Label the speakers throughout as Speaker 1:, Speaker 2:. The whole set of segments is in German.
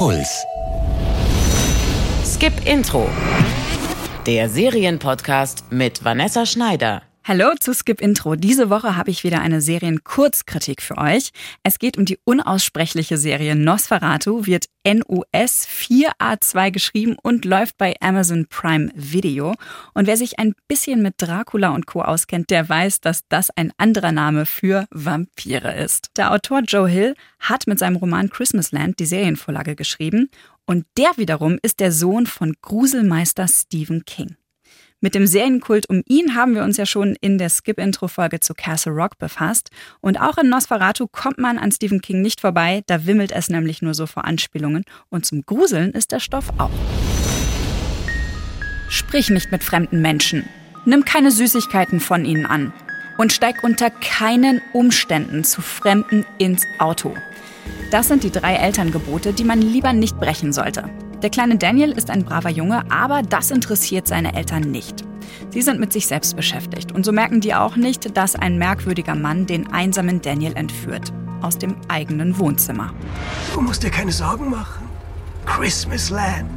Speaker 1: Puls.
Speaker 2: Skip Intro. Der Serienpodcast mit Vanessa Schneider.
Speaker 3: Hallo zu Skip Intro. Diese Woche habe ich wieder eine Serienkurzkritik für euch. Es geht um die unaussprechliche Serie Nosferatu, wird NOS 4A2 geschrieben und läuft bei Amazon Prime Video. Und wer sich ein bisschen mit Dracula und Co. auskennt, der weiß, dass das ein anderer Name für Vampire ist. Der Autor Joe Hill hat mit seinem Roman Christmasland die Serienvorlage geschrieben und der wiederum ist der Sohn von Gruselmeister Stephen King. Mit dem Serienkult um ihn haben wir uns ja schon in der Skip-Intro-Folge zu Castle Rock befasst. Und auch in Nosferatu kommt man an Stephen King nicht vorbei, da wimmelt es nämlich nur so vor Anspielungen. Und zum Gruseln ist der Stoff auch. Sprich nicht mit fremden Menschen. Nimm keine Süßigkeiten von ihnen an. Und steig unter keinen Umständen zu Fremden ins Auto. Das sind die drei Elterngebote, die man lieber nicht brechen sollte. Der kleine Daniel ist ein braver Junge, aber das interessiert seine Eltern nicht. Sie sind mit sich selbst beschäftigt und so merken die auch nicht, dass ein merkwürdiger Mann den einsamen Daniel entführt. Aus dem eigenen Wohnzimmer.
Speaker 4: Du musst dir keine Sorgen machen. Christmasland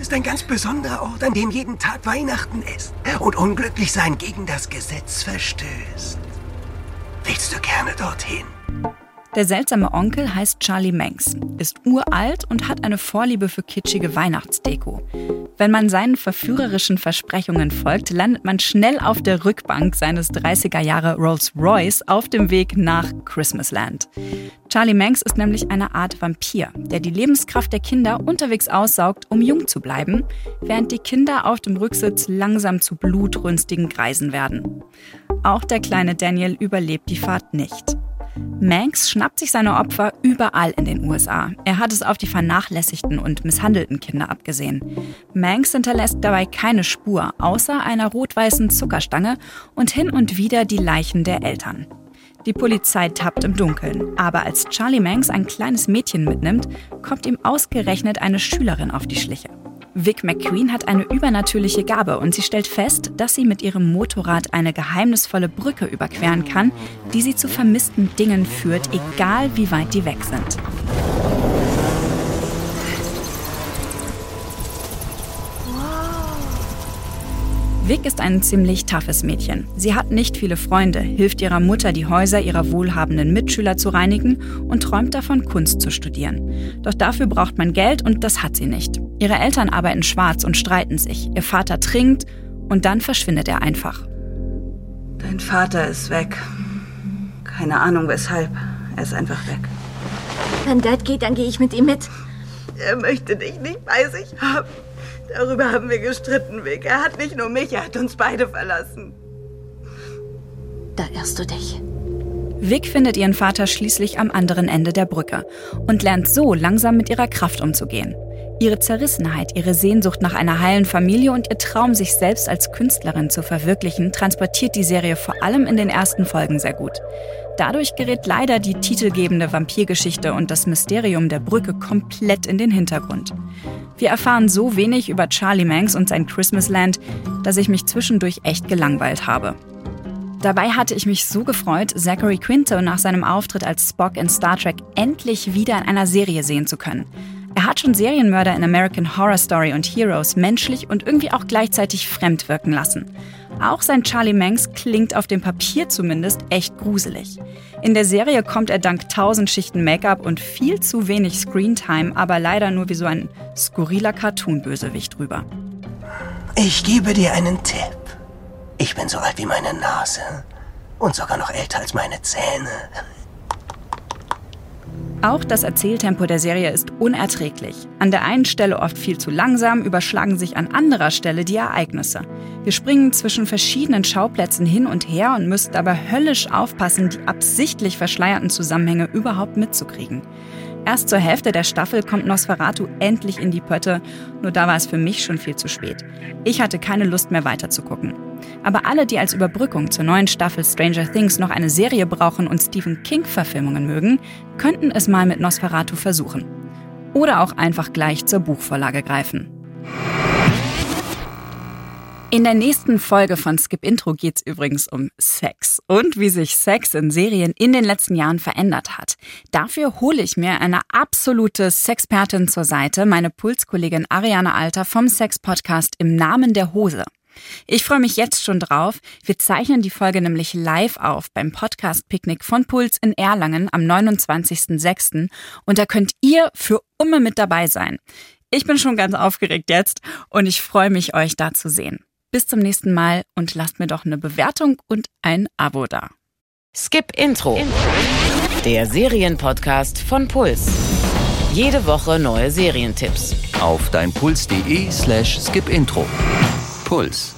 Speaker 4: ist ein ganz besonderer Ort, an dem jeden Tag Weihnachten ist und unglücklich sein gegen das Gesetz verstößt. Willst du gerne dorthin?
Speaker 3: Der seltsame Onkel heißt Charlie Manx, ist uralt und hat eine Vorliebe für kitschige Weihnachtsdeko. Wenn man seinen verführerischen Versprechungen folgt, landet man schnell auf der Rückbank seines 30er Jahre Rolls-Royce auf dem Weg nach Christmasland. Charlie Manx ist nämlich eine Art Vampir, der die Lebenskraft der Kinder unterwegs aussaugt, um jung zu bleiben, während die Kinder auf dem Rücksitz langsam zu blutrünstigen Greisen werden. Auch der kleine Daniel überlebt die Fahrt nicht. Manx schnappt sich seine Opfer überall in den USA. Er hat es auf die vernachlässigten und misshandelten Kinder abgesehen. Manx hinterlässt dabei keine Spur, außer einer rot-weißen Zuckerstange und hin und wieder die Leichen der Eltern. Die Polizei tappt im Dunkeln, aber als Charlie Manx ein kleines Mädchen mitnimmt, kommt ihm ausgerechnet eine Schülerin auf die Schliche. Vic McQueen hat eine übernatürliche Gabe und sie stellt fest, dass sie mit ihrem Motorrad eine geheimnisvolle Brücke überqueren kann, die sie zu vermissten Dingen führt, egal wie weit die weg sind. Vic ist ein ziemlich toughes Mädchen. Sie hat nicht viele Freunde, hilft ihrer Mutter, die Häuser ihrer wohlhabenden Mitschüler zu reinigen und träumt davon, Kunst zu studieren. Doch dafür braucht man Geld und das hat sie nicht. Ihre Eltern arbeiten schwarz und streiten sich. Ihr Vater trinkt und dann verschwindet er einfach.
Speaker 5: Dein Vater ist weg. Keine Ahnung weshalb. Er ist einfach weg.
Speaker 6: Wenn Dad geht, dann gehe ich mit ihm mit.
Speaker 5: Er möchte dich nicht bei sich haben. Darüber haben wir gestritten, Vic. Er hat nicht nur mich, er hat uns beide verlassen.
Speaker 6: Da irrst du dich.
Speaker 3: Vic findet ihren Vater schließlich am anderen Ende der Brücke und lernt so langsam mit ihrer Kraft umzugehen. Ihre Zerrissenheit, ihre Sehnsucht nach einer heilen Familie und ihr Traum, sich selbst als Künstlerin zu verwirklichen, transportiert die Serie vor allem in den ersten Folgen sehr gut. Dadurch gerät leider die titelgebende Vampirgeschichte und das Mysterium der Brücke komplett in den Hintergrund. Wir erfahren so wenig über Charlie Manx und sein Christmasland, dass ich mich zwischendurch echt gelangweilt habe. Dabei hatte ich mich so gefreut, Zachary Quinto nach seinem Auftritt als Spock in Star Trek endlich wieder in einer Serie sehen zu können. Er hat schon Serienmörder in American Horror Story und Heroes menschlich und irgendwie auch gleichzeitig fremd wirken lassen. Auch sein Charlie Manx klingt auf dem Papier zumindest echt gruselig. In der Serie kommt er dank tausend Schichten Make-up und viel zu wenig Screentime, aber leider nur wie so ein skurriler Cartoon-Bösewicht rüber.
Speaker 4: Ich gebe dir einen Tipp. Ich bin so alt wie meine Nase und sogar noch älter als meine Zähne.
Speaker 3: Auch das Erzähltempo der Serie ist unerträglich. An der einen Stelle oft viel zu langsam, überschlagen sich an anderer Stelle die Ereignisse. Wir springen zwischen verschiedenen Schauplätzen hin und her und müssen dabei höllisch aufpassen, die absichtlich verschleierten Zusammenhänge überhaupt mitzukriegen. Erst zur Hälfte der Staffel kommt Nosferatu endlich in die Pötte, nur da war es für mich schon viel zu spät. Ich hatte keine Lust mehr weiterzugucken. Aber alle, die als Überbrückung zur neuen Staffel Stranger Things noch eine Serie brauchen und Stephen King-Verfilmungen mögen, könnten es mal mit Nosferatu versuchen. Oder auch einfach gleich zur Buchvorlage greifen. In der nächsten Folge von Skip Intro geht's übrigens um Sex und wie sich Sex in Serien in den letzten Jahren verändert hat. Dafür hole ich mir eine absolute Sexpertin zur Seite, meine Pulskollegin Ariane Alter vom Sex-Podcast im Namen der Hose. Ich freue mich jetzt schon drauf. Wir zeichnen die Folge nämlich live auf beim Podcast-Picknick von Puls in Erlangen am 29.06. Und da könnt ihr für immer mit dabei sein. Ich bin schon ganz aufgeregt jetzt und ich freue mich, euch da zu sehen. Bis zum nächsten Mal und lasst mir doch eine Bewertung und ein Abo da.
Speaker 2: Skip Intro. Der Serienpodcast von Puls. Jede Woche neue Serientipps.
Speaker 1: Auf deinpuls.de slash skipintro. Puls.